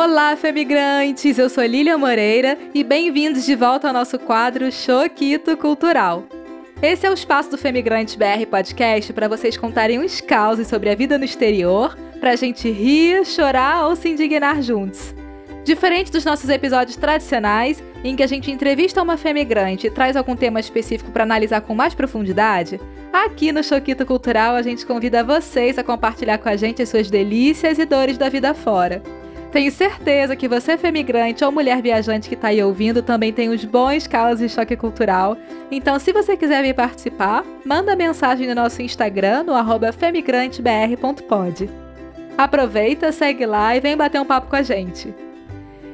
Olá, femigrantes! Eu sou Lilian Moreira e bem-vindos de volta ao nosso quadro Choquito Cultural. Esse é o espaço do Femigrantes BR Podcast para vocês contarem uns causos sobre a vida no exterior, para a gente rir, chorar ou se indignar juntos. Diferente dos nossos episódios tradicionais, em que a gente entrevista uma femigrante e traz algum tema específico para analisar com mais profundidade, aqui no Choquito Cultural a gente convida vocês a compartilhar com a gente as suas delícias e dores da vida fora. Tenho certeza que você, femigrante ou mulher viajante que está aí ouvindo, também tem uns bons casos de choque cultural. Então, se você quiser vir participar, manda mensagem no nosso Instagram, no arroba femigrantebr.pod. Aproveita, segue lá e vem bater um papo com a gente.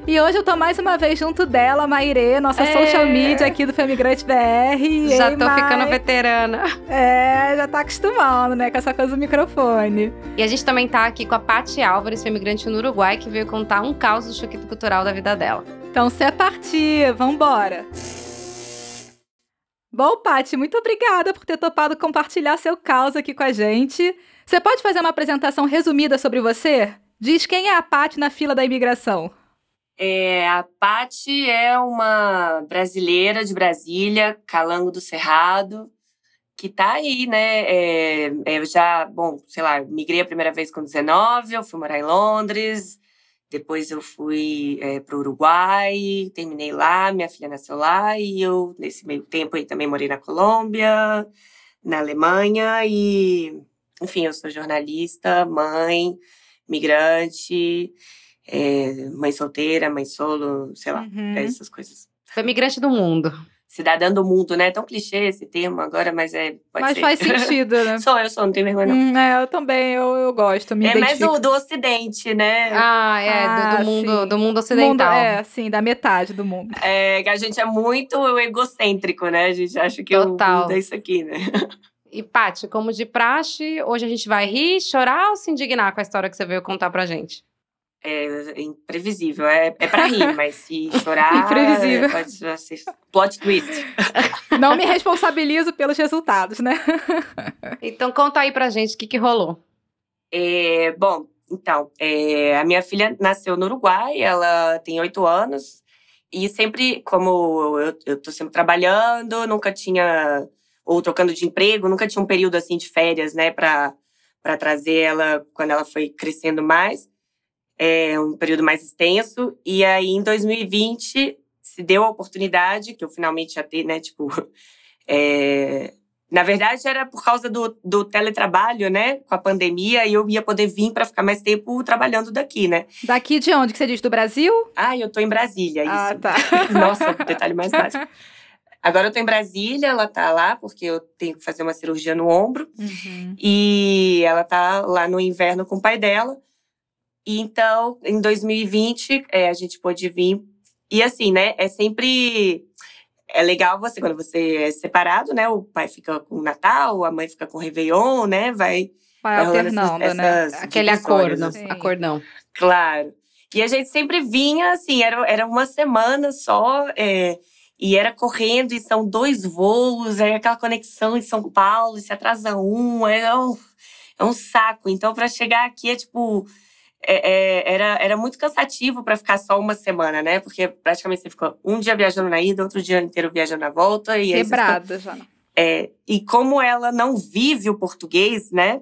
E hoje eu tô mais uma vez junto dela, Maire, nossa é. social media aqui do Femigrante BR. Já Ei, tô Mai. ficando veterana. É, já tá acostumando, né, com essa coisa do microfone. E a gente também tá aqui com a Paty Álvares, femigrante no Uruguai, que veio contar um caos do choque cultural da vida dela. Então, se é partir, vambora. Bom, Paty, muito obrigada por ter topado compartilhar seu caos aqui com a gente. Você pode fazer uma apresentação resumida sobre você? Diz quem é a Paty na fila da imigração. É, a Pati é uma brasileira de Brasília, Calango do Cerrado, que tá aí, né? É, é, eu já, bom, sei lá, migrei a primeira vez com 19, eu fui morar em Londres, depois eu fui é, para o Uruguai, terminei lá, minha filha nasceu lá, e eu, nesse meio tempo aí, também morei na Colômbia, na Alemanha, e, enfim, eu sou jornalista, mãe, migrante, é, mãe solteira, mãe solo, sei lá, uhum. essas coisas. Foi migrante do mundo. Cidadã do mundo, né? É tão clichê esse termo agora, mas é. mas ser. faz sentido, né? sou, eu sou, não tenho vergonha, não. Hum, é, eu também, eu, eu gosto. Me é mais do, do Ocidente, né? Ah, é, ah, do, do, mundo, do mundo ocidental. Mundo, é, sim, da metade do mundo. É, que a gente é muito egocêntrico, né? A gente acha que Total. o mundo é isso aqui, né? E, Paty, como de praxe, hoje a gente vai rir, chorar ou se indignar com a história que você veio contar pra gente? É imprevisível. É, é pra rir, mas se chorar. imprevisível. Pode ser plot twist. Não me responsabilizo pelos resultados, né? então conta aí pra gente o que, que rolou. É, bom, então, é, a minha filha nasceu no Uruguai, ela tem oito anos. E sempre, como eu, eu tô sempre trabalhando, nunca tinha. Ou trocando de emprego, nunca tinha um período assim de férias, né, pra, pra trazer ela quando ela foi crescendo mais é, um período mais extenso. E aí, em 2020, se deu a oportunidade, que eu finalmente já ter, né? Tipo, é, na verdade, era por causa do, do teletrabalho, né? Com a pandemia, e eu ia poder vir para ficar mais tempo trabalhando daqui, né? Daqui de onde que você diz? Do Brasil? Ah, eu tô em Brasília, ah, isso. tá. Nossa, detalhe mais básico. Agora eu tô em Brasília, ela tá lá, porque eu tenho que fazer uma cirurgia no ombro. Uhum. E ela tá lá no inverno com o pai dela. E então, em 2020, é, a gente pôde vir. E assim, né? É sempre. É legal você, quando você é separado, né? O pai fica com o Natal, a mãe fica com o Réveillon, né? Vai. Vai alternando, essas, né? Essas Aquele acordo. Assim. Acordão. Claro. E a gente sempre vinha, assim, era, era uma semana só. É, e era correndo, e são dois voos, aí aquela conexão em São Paulo, e se atrasa um, é um, é um saco. Então, para chegar aqui é tipo é, é, era, era muito cansativo para ficar só uma semana, né? Porque praticamente você ficou um dia viajando na ida, outro dia inteiro viajando na volta. E Quebrada já. É, e como ela não vive o português, né?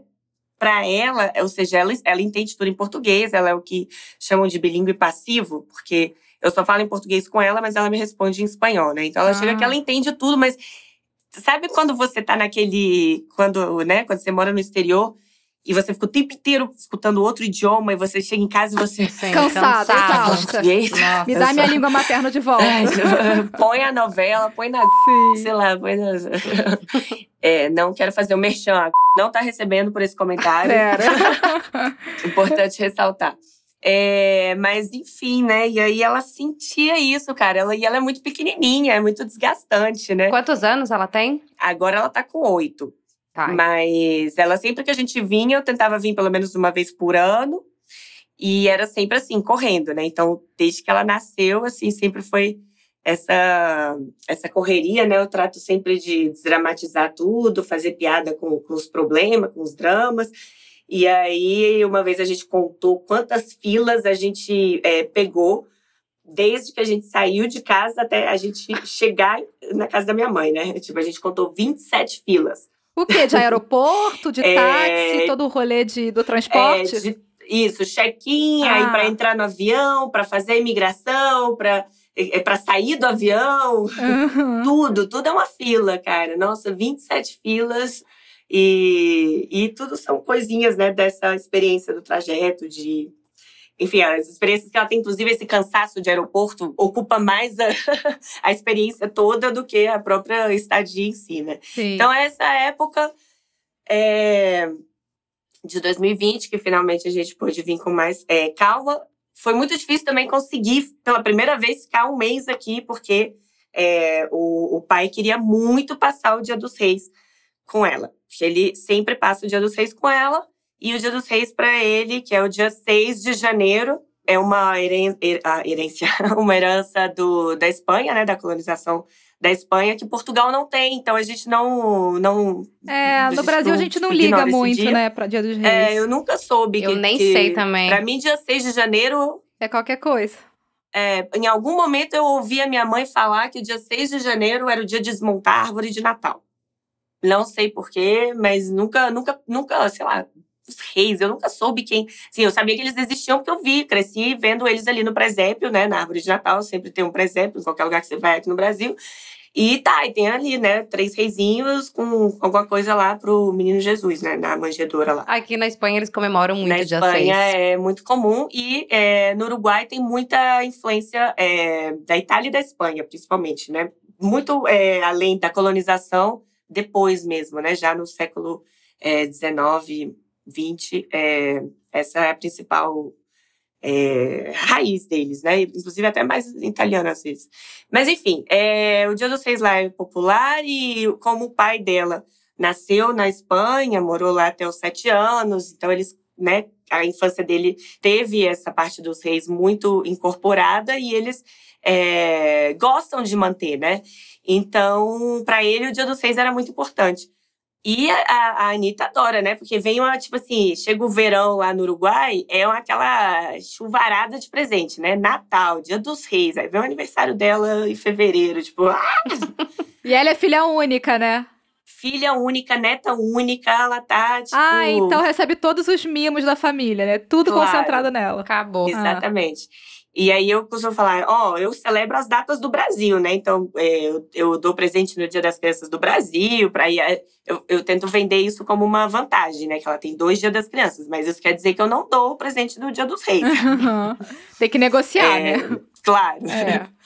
Para ela, ou seja, ela, ela entende tudo em português, ela é o que chamam de bilíngue passivo, porque eu só falo em português com ela, mas ela me responde em espanhol, né? Então ela ah. chega que ela entende tudo, mas sabe quando você tá naquele. Quando, né, quando você mora no exterior e você fica o tempo inteiro escutando outro idioma e você chega em casa e você. Sim, cansada, exausta. Me dá minha língua materna de volta. põe a novela, põe na. Sim. Sei lá, põe na. É, não quero fazer o um merchan. Não tá recebendo por esse comentário. Importante ressaltar. É, mas enfim, né? E aí ela sentia isso, cara. Ela, e ela é muito pequenininha, é muito desgastante, né? Quantos anos ela tem? Agora ela tá com oito. Tá. Mas ela sempre que a gente vinha, eu tentava vir pelo menos uma vez por ano. E era sempre assim, correndo, né? Então, desde que ela nasceu, assim, sempre foi essa essa correria, né? Eu trato sempre de desdramatizar tudo, fazer piada com, com os problemas, com os dramas. E aí, uma vez a gente contou quantas filas a gente é, pegou desde que a gente saiu de casa até a gente chegar na casa da minha mãe, né? Tipo, a gente contou 27 filas. O quê? De aeroporto, de é, táxi, todo o rolê de, do transporte? É, de, isso, check-in, ah. aí para entrar no avião, para fazer a imigração, para é, para sair do avião, uhum. tudo, tudo é uma fila, cara. Nossa, 27 filas. E, e tudo são coisinhas, né, dessa experiência do trajeto, de enfim, as experiências que ela tem, inclusive esse cansaço de aeroporto, ocupa mais a, a experiência toda do que a própria estadia em si, né? Sim. Então, essa época é, de 2020, que finalmente a gente pôde vir com mais é, calma, foi muito difícil também conseguir, pela primeira vez, ficar um mês aqui, porque é, o, o pai queria muito passar o Dia dos Reis com ela. Ele sempre passa o Dia dos Reis com ela, e o Dia dos Reis, para ele, que é o dia 6 de janeiro, é uma herência, uma herança do, da Espanha, né, da colonização da Espanha, que Portugal não tem. Então a gente não. não é, no Brasil a gente não liga muito, dia. né, para Dia dos Reis. É, eu nunca soube. Eu que, nem que, sei também. Para mim, dia 6 de janeiro. É qualquer coisa. É, em algum momento eu ouvi a minha mãe falar que o dia 6 de janeiro era o dia de desmontar a árvore de Natal. Não sei porquê, mas nunca, nunca, nunca, sei lá, os reis, eu nunca soube quem. Sim, eu sabia que eles existiam porque eu vi, cresci vendo eles ali no presépio, né? Na árvore de Natal, sempre tem um presépio em qualquer lugar que você vai aqui no Brasil. E tá, e tem ali, né, três reizinhos com alguma coisa lá pro menino Jesus, né, na manjedoura lá. Aqui na Espanha eles comemoram muito na dia Espanha é muito comum e é, no Uruguai tem muita influência é, da Itália e da Espanha, principalmente, né? Muito é, além da colonização, depois mesmo, né, já no século XIX, 20, é, essa é a principal é, raiz deles, né? Inclusive até mais italiana às vezes. Mas enfim, é, o Dia dos Reis lá é popular e como o pai dela nasceu na Espanha, morou lá até os sete anos, então eles, né? A infância dele teve essa parte dos reis muito incorporada e eles é, gostam de manter, né? Então, para ele, o Dia dos Reis era muito importante. E a, a Anitta adora, né? Porque vem uma, tipo assim, chega o verão lá no Uruguai, é uma, aquela chuvarada de presente, né? Natal, Dia dos Reis, aí vem o aniversário dela em fevereiro, tipo. Ah! e ela é filha única, né? Filha única, neta única, ela tá, tipo. Ah, então recebe todos os mimos da família, né? Tudo claro. concentrado nela. Acabou. Exatamente. Ah. E aí eu costumo falar, ó, oh, eu celebro as datas do Brasil, né? Então é, eu, eu, dou presente no Dia das Crianças do Brasil, para é, eu, eu tento vender isso como uma vantagem, né? Que ela tem dois Dias das Crianças, mas isso quer dizer que eu não dou o presente no Dia dos Reis. Uhum. Tem que negociar, é, né? Claro. É.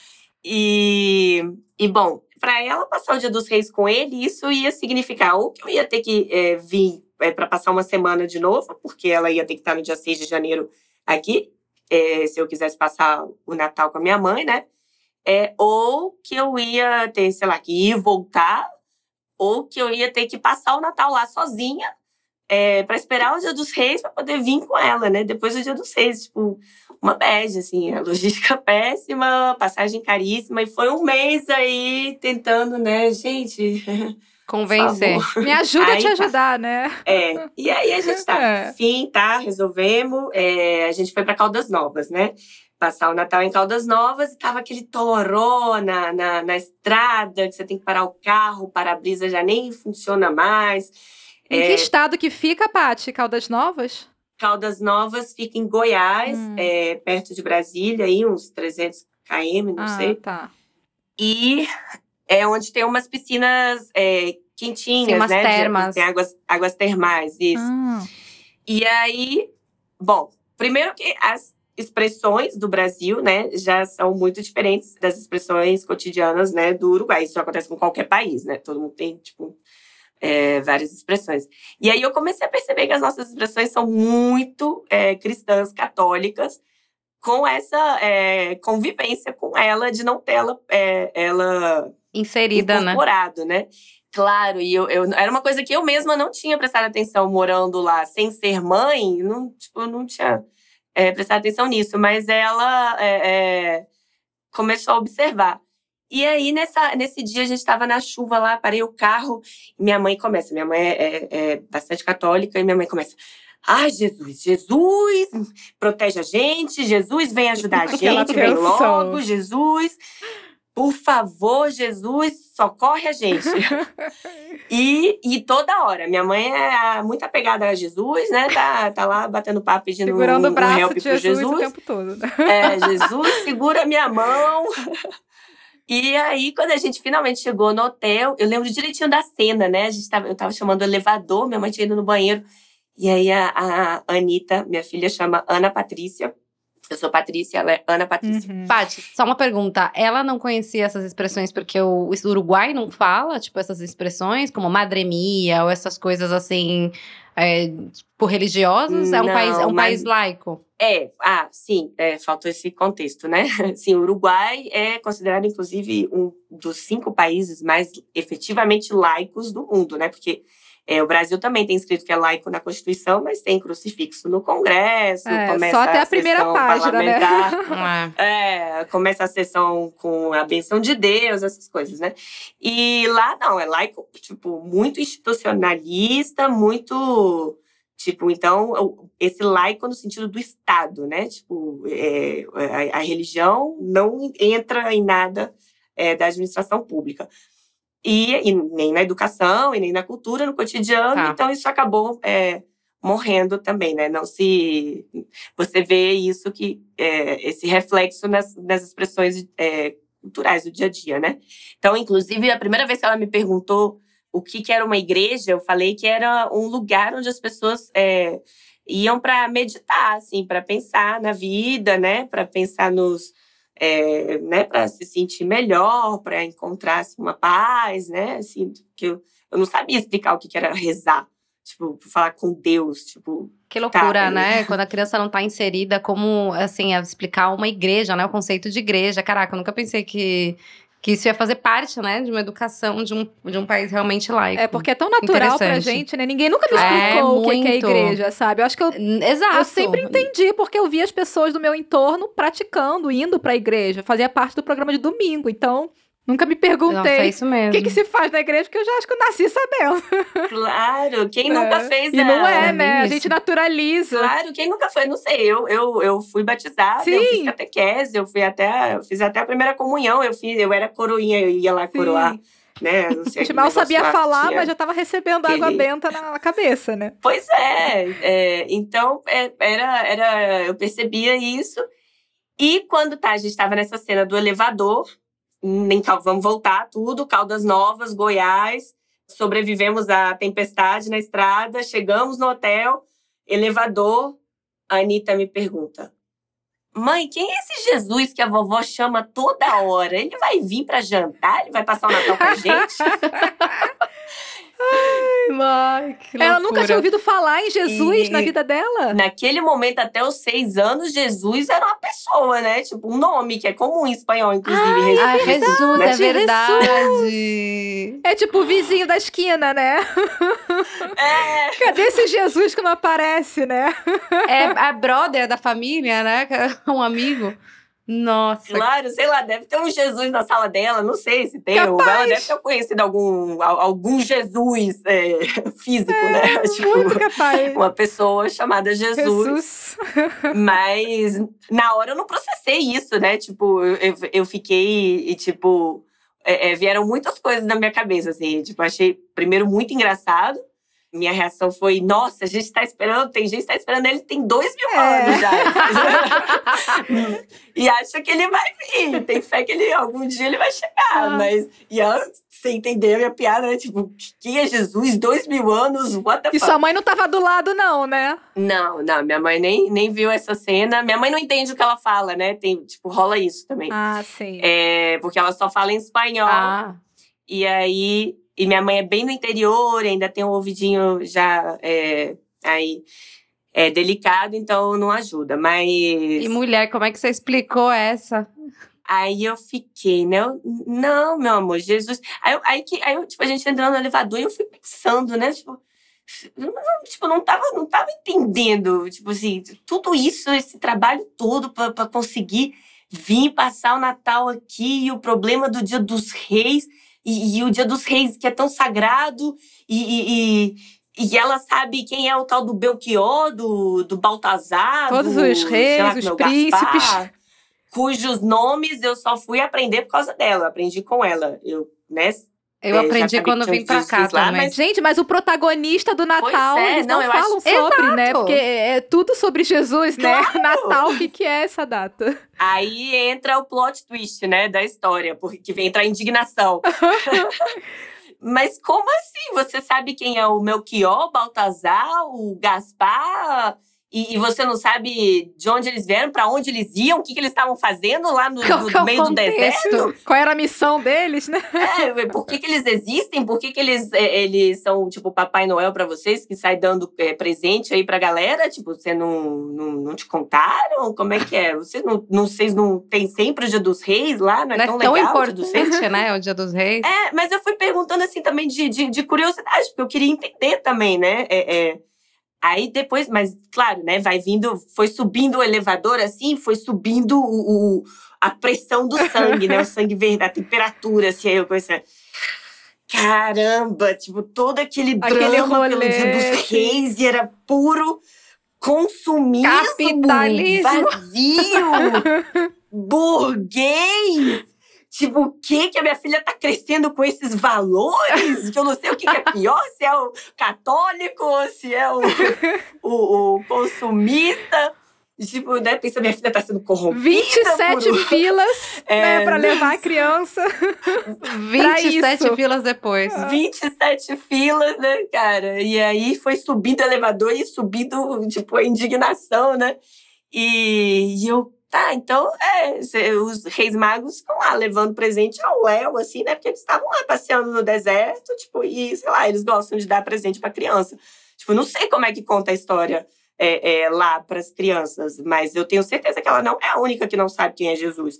E, e bom, para ela passar o Dia dos Reis com ele, isso ia significar ou que eu ia ter que é, vir é, para passar uma semana de novo, porque ela ia ter que estar no dia 6 de janeiro aqui, é, se eu quisesse passar o Natal com a minha mãe, né? É, ou que eu ia ter, sei lá, que ir voltar, ou que eu ia ter que passar o Natal lá sozinha, é, para esperar o Dia dos Reis para poder vir com ela, né? Depois do Dia dos Reis, tipo, uma bad, assim, a logística péssima, passagem caríssima, e foi um mês aí tentando, né, gente. Convencer. Me ajuda a te tá. ajudar, né? É. E aí a gente tá, é. enfim, tá, resolvemos. É, a gente foi para Caldas Novas, né? Passar o Natal em Caldas Novas e tava aquele toró na, na, na estrada, que você tem que parar o carro, o para-brisa já nem funciona mais. Em é, que estado que fica, Paty? Caldas Novas? Caldas Novas fica em Goiás, hum. é, perto de Brasília, aí uns 300 km, não ah, sei. tá. E é onde tem umas piscinas é, quentinhas, Sim, umas né? termas. Tem águas, águas termais, isso. Ah. E aí, bom, primeiro que as expressões do Brasil, né, já são muito diferentes das expressões cotidianas, né, do Uruguai. Isso acontece com qualquer país, né? Todo mundo tem, tipo, é, várias expressões. E aí eu comecei a perceber que as nossas expressões são muito é, cristãs, católicas, com essa é, convivência com ela, de não ter ela, é, ela inserida, né? incorporado, né? né? Claro, e eu, eu, era uma coisa que eu mesma não tinha prestado atenção morando lá, sem ser mãe, não, tipo, não tinha é, prestado atenção nisso, mas ela é, é, começou a observar. E aí, nessa, nesse dia, a gente estava na chuva lá, parei o carro, e minha mãe começa. Minha mãe é, é, é bastante católica, e minha mãe começa. Ai, Jesus, Jesus, protege a gente, Jesus vem ajudar a gente, vem logo, Jesus. Por favor, Jesus, socorre a gente. e, e toda hora. Minha mãe é muito apegada a Jesus, né? Tá, tá lá batendo papo, pedindo Segurando um, o braço um help de Jesus, Jesus. o tempo todo. né? É, Jesus, segura minha mão. E aí, quando a gente finalmente chegou no hotel, eu lembro direitinho da cena, né? A gente tava, eu tava chamando o elevador, minha mãe tinha ido no banheiro. E aí a, a Anitta, minha filha, chama Ana Patrícia. Eu sou Patrícia, ela é Ana Patrícia. Uhum. Paty, só uma pergunta. Ela não conhecia essas expressões porque o Uruguai não fala, tipo, essas expressões, como madremia ou essas coisas assim, é, por religiosas? é um, Não, país, é um mas- país laico. É, ah, sim, é, faltou esse contexto, né? Sim, o Uruguai é considerado, inclusive, um dos cinco países mais efetivamente laicos do mundo, né? Porque é, o Brasil também tem escrito que é laico na Constituição, mas tem crucifixo no Congresso, É, começa só até a primeira sessão página, né? parlamentar. É. É, começa a sessão com a benção de Deus, essas coisas, né? E lá não, é laico, tipo, muito institucionalista, muito. Tipo, então, esse laico no sentido do Estado, né? Tipo, é, a, a religião não entra em nada é, da administração pública. E, e nem na educação, e nem na cultura, no cotidiano. Tá. Então, isso acabou é, morrendo também, né? Não se. Você vê isso, que é, esse reflexo nas, nas expressões é, culturais do dia a dia, né? Então, inclusive, a primeira vez que ela me perguntou o que, que era uma igreja, eu falei que era um lugar onde as pessoas é, iam para meditar, assim, para pensar na vida, né? Para pensar nos. É, né, para se sentir melhor, para encontrar assim, uma paz, né? Assim, que eu, eu não sabia explicar o que, que era rezar, tipo, falar com Deus, tipo, Que loucura, Tá. né? Quando a criança não tá inserida, como, assim, explicar uma igreja, né? O conceito de igreja. Caraca, eu nunca pensei que, que isso ia fazer parte, né? De uma educação de um, de um país realmente laico. É porque é tão natural pra gente, né? Ninguém nunca me É, explicou o que que é igreja, sabe? Eu acho que eu, Exato. eu sempre entendi, porque eu via as pessoas do meu entorno praticando, indo pra igreja. Fazia parte do programa de domingo. Então, nunca me Nossa, é perguntei isso mesmo. o que, que se faz na igreja, porque eu já acho que eu nasci sabendo. claro, quem É. nunca fez E não a- é, é né? A gente naturaliza. Claro, quem nunca foi, não sei. Eu, eu, eu fui batizada, eu Sim. fiz catequese, eu fui até, eu fiz até a primeira comunhão, eu fiz, eu era coroinha, eu ia lá Sim. coroar, né? Não A sei, gente aquele mal sabia lá falar, tinha. mas já tava recebendo água benta na na cabeça, né? Pois é, é, então é, era, era, eu percebia isso. E quando tá, a gente estava nessa cena do elevador, em Cal- vamos voltar tudo, Caldas Novas, Goiás, sobrevivemos à tempestade na estrada, chegamos no hotel, elevador, a Anitta me pergunta: Mãe, quem é esse Jesus que a vovó chama toda hora? Ele vai vir para jantar? Ele vai passar o Natal com a gente? Ai, que Ela nunca tinha loucura. ouvido falar em Jesus E- na vida dela. Naquele momento, até os seis anos, Jesus era uma pessoa, né? Tipo, um nome que é comum em espanhol, inclusive. Jesus. Ah, Jesus, é Jesus. verdade. É tipo o vizinho da esquina, né? É, Cadê esse Jesus que não aparece, né? É a brother da família, né? é Um amigo. Nossa. claro, sei lá, deve ter um Jesus na sala dela, não sei se tem. ou Capaz. Ela deve ter conhecido algum, al- algum Jesus é, físico, né? Tipo, Muito capaz. uma pessoa chamada Jesus. Mas na hora eu não processei isso, né? Tipo, eu, eu, eu fiquei e, tipo, é, é, vieram muitas coisas na minha cabeça, assim. Tipo, achei primeiro muito engraçado. Minha reação foi, nossa, a gente tá esperando, tem gente que tá esperando ele tem dois mil É. anos já. e acha que ele vai vir. Tem fé que ele, algum dia ele vai chegar. Ah. Mas, e ela, sem entender a minha piada, né? Tipo, quem é Jesus? Dois mil anos? What the E fuck? sua mãe não tava do lado, não, né? Não, não, minha mãe nem, nem viu essa cena. Minha mãe não entende o que ela fala, né? Tem, tipo, rola isso também. Ah, sim. É, porque ela só fala em espanhol. Ah, E aí. E minha mãe é bem no interior, ainda tem um ouvidinho já é, aí é delicado, então não ajuda. Mas. e mulher, como é que você explicou essa? Aí eu fiquei, né? Eu, não, meu amor, Jesus. Aí, eu- aí, que, aí eu, tipo, a gente entrando no elevador e eu fui pensando, né? Tipo, eu tipo, não tava, não tava entendendo, tipo assim, tudo isso, esse trabalho todo pra conseguir vir passar o Natal aqui e o problema do Dia dos Reis e, e o Dia dos Reis que é tão sagrado e, e, e, ela sabe quem é o tal do Belchior, do, do Baltazar. Todos do, os reis, lá, os meu, príncipes. Gaspar, cujos nomes eu só fui aprender por causa dela. Aprendi com ela. Eu, né? Eu É, aprendi sabia quando vim pra cá lá, também. mas- Gente, mas o protagonista do Natal, é, eles não, não, falam acho- sobre, né? Exato. Porque é tudo sobre Jesus, né? Natal, o que, que é essa data? Aí entra o plot twist, né, da história, porque vem entrar a indignação. Mas como assim? Você sabe quem é o Melchior, o Baltazar, o Gaspar? E, e você não sabe de onde eles vieram, pra onde eles iam, o que, que eles estavam fazendo lá no, Qual no é meio do deserto? Qual era a missão deles, né? É, por que, que eles existem? Por que, que eles, é, eles são, tipo, Papai Noel pra vocês, que sai dando é, presente aí pra galera? Tipo, você não, não, não te contaram? Como é que é? Vocês não, não, vocês não tem sempre o Dia dos Reis lá? Não é, Não é tão tão legal importante, né? O Dia dos Reis. É, mas eu fui perguntando assim também de, de, de curiosidade, porque eu queria entender também, né? É, é. Aí depois, mas claro, né? Vai vindo, foi subindo o elevador assim, foi subindo o, o- a pressão do sangue, né? O sangue verde, a temperatura, assim, aí eu comecei. a- Caramba, tipo, todo aquele, Aquele drama rolê, pelo dia dos reis e era puro consumismo Capitalismo. vazio burguês. Tipo, o que que a minha filha tá crescendo com esses valores? Que eu não sei o que, que é pior, se é o católico se é o, o, o consumista. Tipo, né? Pensa, minha filha tá sendo corrompida 27 por... filas, É. né, pra levar a criança. 27 isso. filas depois. 27 filas, né, cara? E aí foi subindo o elevador e subindo, tipo, a indignação, né? E, e eu, tá, então, é, os reis magos estão lá levando presente ao Léo, assim, né? Porque eles estavam lá passeando no deserto, tipo, e, sei lá, eles gostam de dar presente pra criança. Tipo, não sei como é que conta a história é, é, lá pras crianças, mas eu tenho certeza que ela não é a única que não sabe quem é Jesus.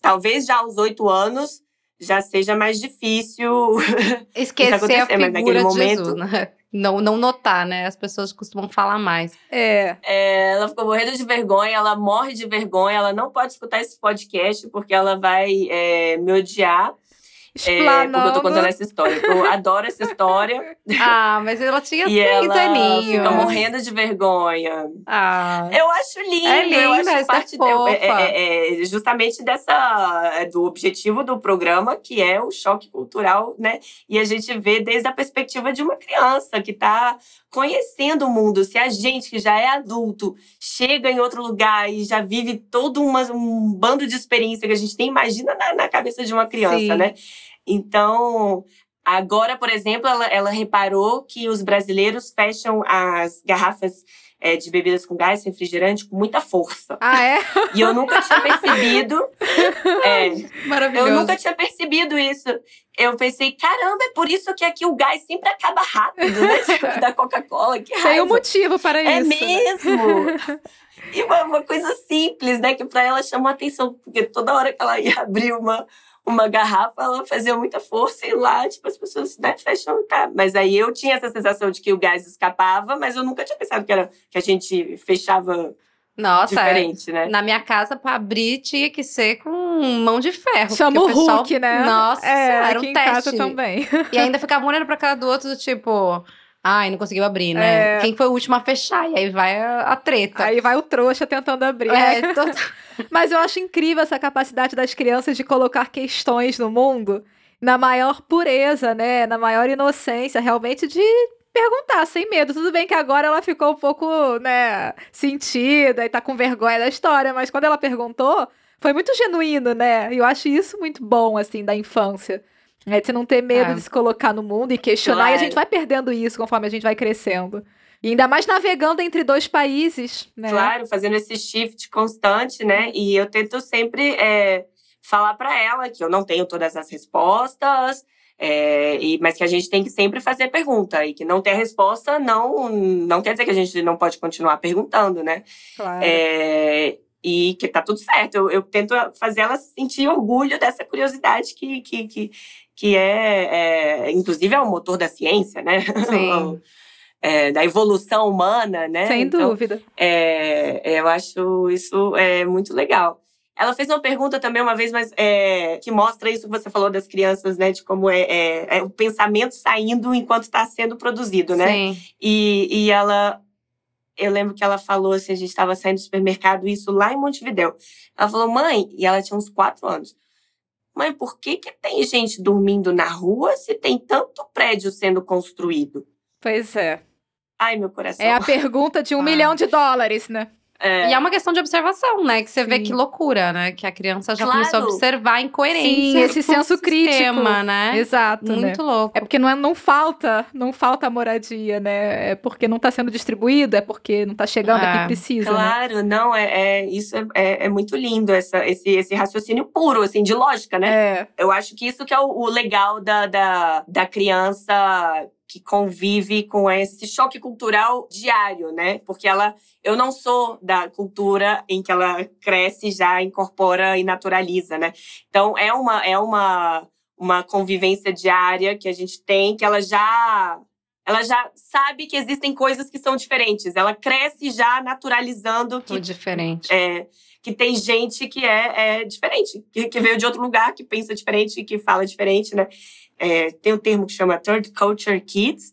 Talvez já aos oito anos já seja mais difícil Esquecer a acontecer, mas naquele figura de momento- Jesus, né? Não, não notar, né? As pessoas costumam falar mais. É. É, ela ficou morrendo de vergonha, ela morre de vergonha, ela não pode escutar esse podcast porque ela vai é, me odiar é, porque eu Explanando. tô contando essa história. Eu adoro essa história Ah, mas ela tinha e seis ela aninhos. fica morrendo de vergonha. Ah, Eu acho lindo, É eu linda, acho essa parte é de- é, fofa. é, é, justamente dessa é, do objetivo do programa, que é o choque cultural, né? E a gente vê desde a perspectiva de uma criança que está conhecendo o mundo. Se a gente que já é adulto chega em outro lugar e já vive todo uma- um bando de experiência que a gente nem imagina na, na cabeça de uma criança, Sim. né? Então, agora, por exemplo, ela, ela reparou que os brasileiros fecham as garrafas é, de bebidas com gás, refrigerante, com muita força. Ah, é? E eu nunca tinha percebido. é, maravilhoso. eu nunca tinha percebido isso. Eu pensei, caramba, é por isso que aqui o gás sempre acaba rápido, né? Tipo, da Coca-Cola. Que Tem raiva. um motivo para É isso. né? mesmo! E uma, uma coisa simples, né? Que pra ela chamou a atenção. Porque toda hora que ela ia abrir uma, uma garrafa, ela fazia muita força e lá, tipo, as pessoas né, fecham tá. Mas aí eu tinha essa sensação de que o gás escapava, mas eu nunca tinha pensado que, era, que a gente fechava Nossa, é. diferente, né? na minha casa, pra abrir, tinha que ser com mão de ferro. Chama o pessoal- Hulk, né? Nossa, é, era aqui um em teste. casa também. E ainda ficava um olhando pra cara do outro, do tipo... Ai, não conseguiu abrir, né? É. Quem foi o último a fechar? E aí vai a, a treta. Aí vai o trouxa tentando abrir. É, todo- Mas eu acho incrível essa capacidade das crianças de colocar questões no mundo na maior pureza, né? Na maior inocência, realmente de perguntar sem medo. Tudo bem que agora ela ficou um pouco, né, sentida e tá com vergonha da história, mas quando ela perguntou, foi muito genuíno, né? E eu acho isso muito bom, assim, da infância. É de você não ter medo É. de se colocar no mundo e questionar. E a Claro. gente vai perdendo isso conforme a gente vai crescendo. E ainda mais navegando entre dois países, né? Claro, fazendo esse shift constante, né? E eu tento sempre é, falar para ela que eu não tenho todas as respostas, é, e, mas que a gente tem que sempre fazer pergunta. E que não ter resposta não, não quer dizer que a gente não pode continuar perguntando, né? Claro. É, e que tá tudo certo. Eu, eu tento fazer ela sentir orgulho dessa curiosidade que, que, que, que é, é, inclusive, é o motor da ciência, né? Sim. É, da evolução humana, né? Sem Então, dúvida. é, eu acho isso é muito legal. Ela fez uma pergunta também uma vez, mas é, que mostra isso que você falou das crianças, né? De como é, é, é o pensamento saindo enquanto está sendo produzido, né? Sim. E, e ela. Eu lembro que ela falou assim: a gente estava saindo do supermercado, isso lá em Montevidéu. Ela falou, mãe, e ela tinha uns quatro anos. Mãe, por que, que tem gente dormindo na rua se tem tanto prédio sendo construído? Pois é. Ai, meu coração. É a pergunta de um Ah. milhão de dólares, né? É. E é uma questão de observação, né? Que você vê Sim. que loucura, né? Que a criança já Claro. começou a observar a incoerência. Sim, esse senso crítico. sistema, né? Exato, né? Muito louco. É porque não, é, não falta, não falta moradia, né? É porque não está sendo distribuído, é porque não está chegando a É, quem precisa, né? Claro, não, é, é- isso é, é, é muito lindo, essa, esse, esse raciocínio puro, assim, de lógica, né? É, Eu acho que isso que é o, o legal da, da, da criança que convive com esse choque cultural diário, né? Porque ela, eu não sou da cultura em que ela cresce, já incorpora e naturaliza, né? Então é uma é uma uma convivência diária que a gente tem, que ela já ela já sabe que existem coisas que são diferentes. Ela cresce já naturalizando que Tudo diferente. é, que tem gente que é, é diferente, que, que veio de outro lugar, que pensa diferente que fala diferente, né? É, tem um termo que chama Third Culture Kids.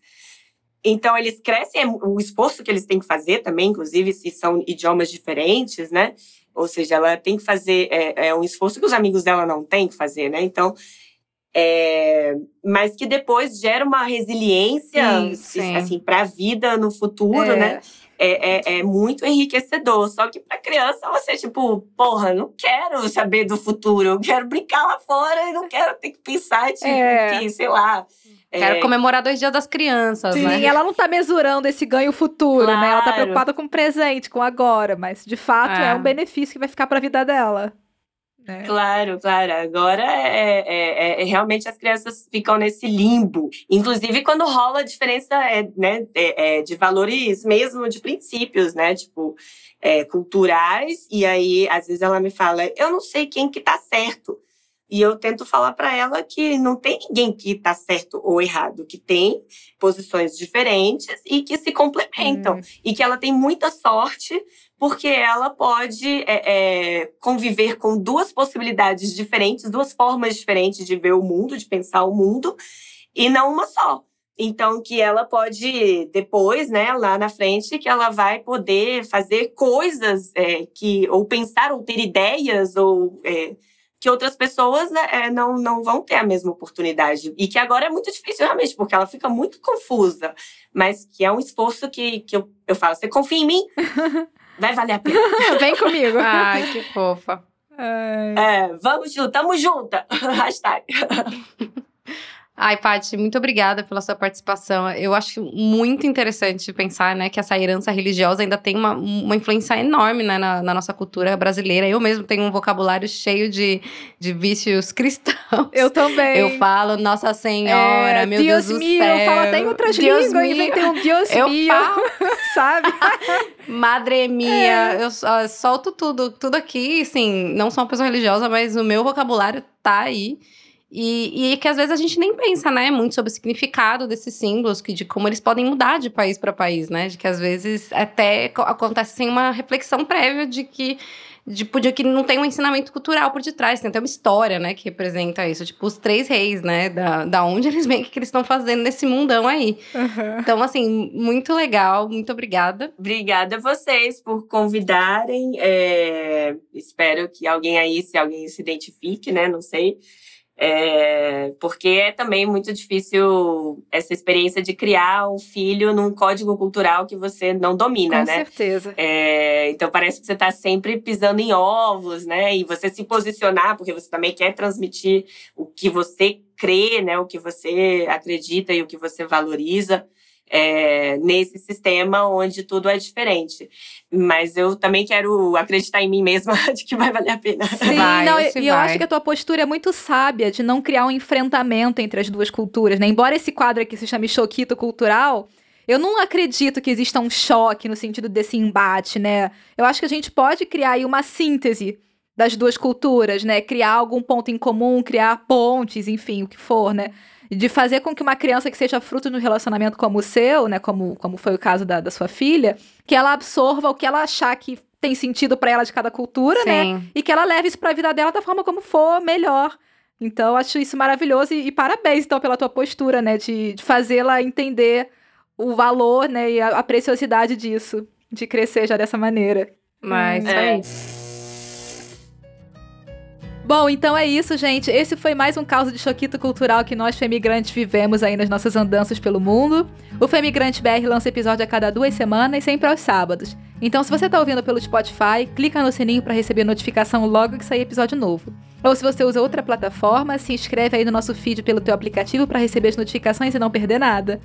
Então, eles crescem, é o esforço que eles têm que fazer também, inclusive se são idiomas diferentes, né? Ou seja, ela tem que fazer, é, é um esforço que os amigos dela não têm que fazer, né? Então, é, mas que depois gera uma resiliência, Sim, sim. assim, para a vida no futuro, É. né? É, é, é muito enriquecedor. Só que pra criança, você, tipo, porra, não quero saber do futuro, eu quero brincar lá fora e não quero ter que pensar, tipo, É. que, sei lá. Quero é, comemorar dois dias das crianças, Sim, né? ela não tá mesurando esse ganho futuro, né? Ela tá Claro. preocupada com o presente, com o agora, mas de fato é, É. um benefício que vai ficar pra vida dela. Né? Claro, claro. Agora é, é- é- é- realmente as crianças ficam nesse limbo. Inclusive quando rola a diferença é, né, é- é de valores mesmo, de princípios, né? Tipo, é, culturais. E aí, às vezes, ela me fala, eu não sei quem que tá certo. E eu tento falar para ela que não tem ninguém que tá certo ou errado, que tem posições diferentes e que se complementam. Hum. E que ela tem muita sorte porque ela pode é, é, conviver com duas possibilidades diferentes, duas formas diferentes de ver o mundo, de pensar o mundo, e não uma só. Então, que ela pode, depois, né, lá na frente, que ela vai poder fazer coisas é, que, ou pensar, ou ter ideias, ou é, que outras pessoas né, é, não, não vão ter a mesma oportunidade. E que agora é muito difícil, realmente, porque ela fica muito confusa. Mas que é um esforço que, que eu, eu falo, você confia em mim? Vai valer a pena. Vem comigo. Ai, que fofa. É, vamos tamo junta. Hashtag. Ai, Paty, muito obrigada pela sua participação. Eu acho muito interessante pensar, né, que essa herança religiosa ainda tem uma, uma influência enorme né, na, na nossa cultura brasileira. Eu mesmo tenho um vocabulário cheio de, de vícios cristãos. Eu também. Eu falo, Nossa Senhora, É, meu Deus Deus do mio, céu. fala até em outras Deus línguas, mio. inventei um Deus Eu mio, falo. sabe? Madre É. mia, eu só- solto tudo, tudo aqui, assim, não sou uma pessoa religiosa, mas o meu vocabulário tá aí. E, e que às vezes a gente nem pensa, né, muito sobre o significado desses símbolos, que, de como eles podem mudar de país para país, né? De que às vezes até co- acontece sem uma reflexão prévia de que, de, de que não tem um ensinamento cultural por detrás, tem até uma história, né, que representa isso. Tipo, os três reis, né, da, da onde eles vêm, o que que eles estão fazendo nesse mundão aí. Então, assim, muito legal, muito obrigada. Obrigada a vocês por convidarem. É, espero que alguém aí, se alguém se identifique, né? Não sei. É, porque é também muito difícil essa experiência de criar um filho num código cultural que você não domina, Com né? certeza. É, então parece que você está sempre pisando em ovos, né? E você se posicionar, porque você também quer transmitir o que você crê, né? O que você acredita e o que você valoriza é, nesse sistema onde tudo é diferente. Mas eu também quero acreditar em mim mesma de que vai valer a pena. Sim, Vai, não, e eu acho que a tua postura é muito sábia de não criar um enfrentamento entre as duas culturas, né? Embora esse quadro aqui se chame Choquito Cultural, eu não acredito que exista um choque no sentido desse embate, né? Eu acho que a gente pode criar aí uma síntese das duas culturas, né? Criar algum ponto em comum, criar pontes, enfim, o que for, né? De fazer com que uma criança que seja fruto de um relacionamento como o seu, né? Como, como foi o caso da, da sua filha, que ela absorva o que ela achar que tem sentido para ela de cada cultura, né? Sim. E que ela leve isso pra vida dela da forma como for melhor. Então, acho isso maravilhoso e, e parabéns, então, pela tua postura, né? De, de fazê-la entender o valor, né? E a, a preciosidade disso, de crescer já dessa maneira. Mas Hum, é é. isso. Bom, então é isso, gente. Esse foi mais um caso de choquito cultural que nós femigrantes vivemos aí nas nossas andanças pelo mundo. O Femigrante BR lança episódio a cada duas semanas, sempre aos sábados. Então, se você tá ouvindo pelo Spotify, clica no sininho para receber notificação logo que sair episódio novo. Ou se você usa outra plataforma, se inscreve aí no nosso feed pelo teu aplicativo para receber as notificações e não perder nada.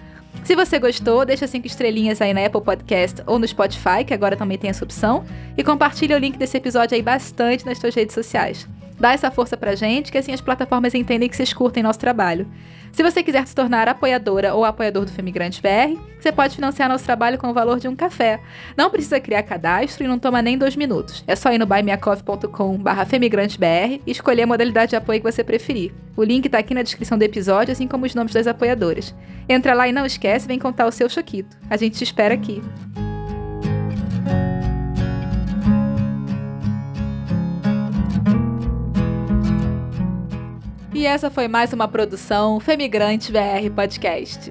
Se você gostou, deixa cinco estrelinhas aí na Apple Podcast ou no Spotify, que agora também tem essa opção, e compartilha o link desse episódio aí bastante nas suas redes sociais. Dá essa força pra gente, que assim as plataformas entendem que vocês curtem nosso trabalho. Se você quiser se tornar apoiadora ou apoiador do Femigrante BR, você pode financiar nosso trabalho com o valor de um café. Não precisa criar cadastro e não toma nem dois minutos. É só ir no buymeacoffee.com.br femigrantebr e escolher a modalidade de apoio que você preferir. O link tá aqui na descrição do episódio, assim como os nomes das apoiadoras. Entra lá e não esquece, vem contar o seu choquito. A gente te espera aqui. E essa foi mais uma produção Femigrante BR Podcast.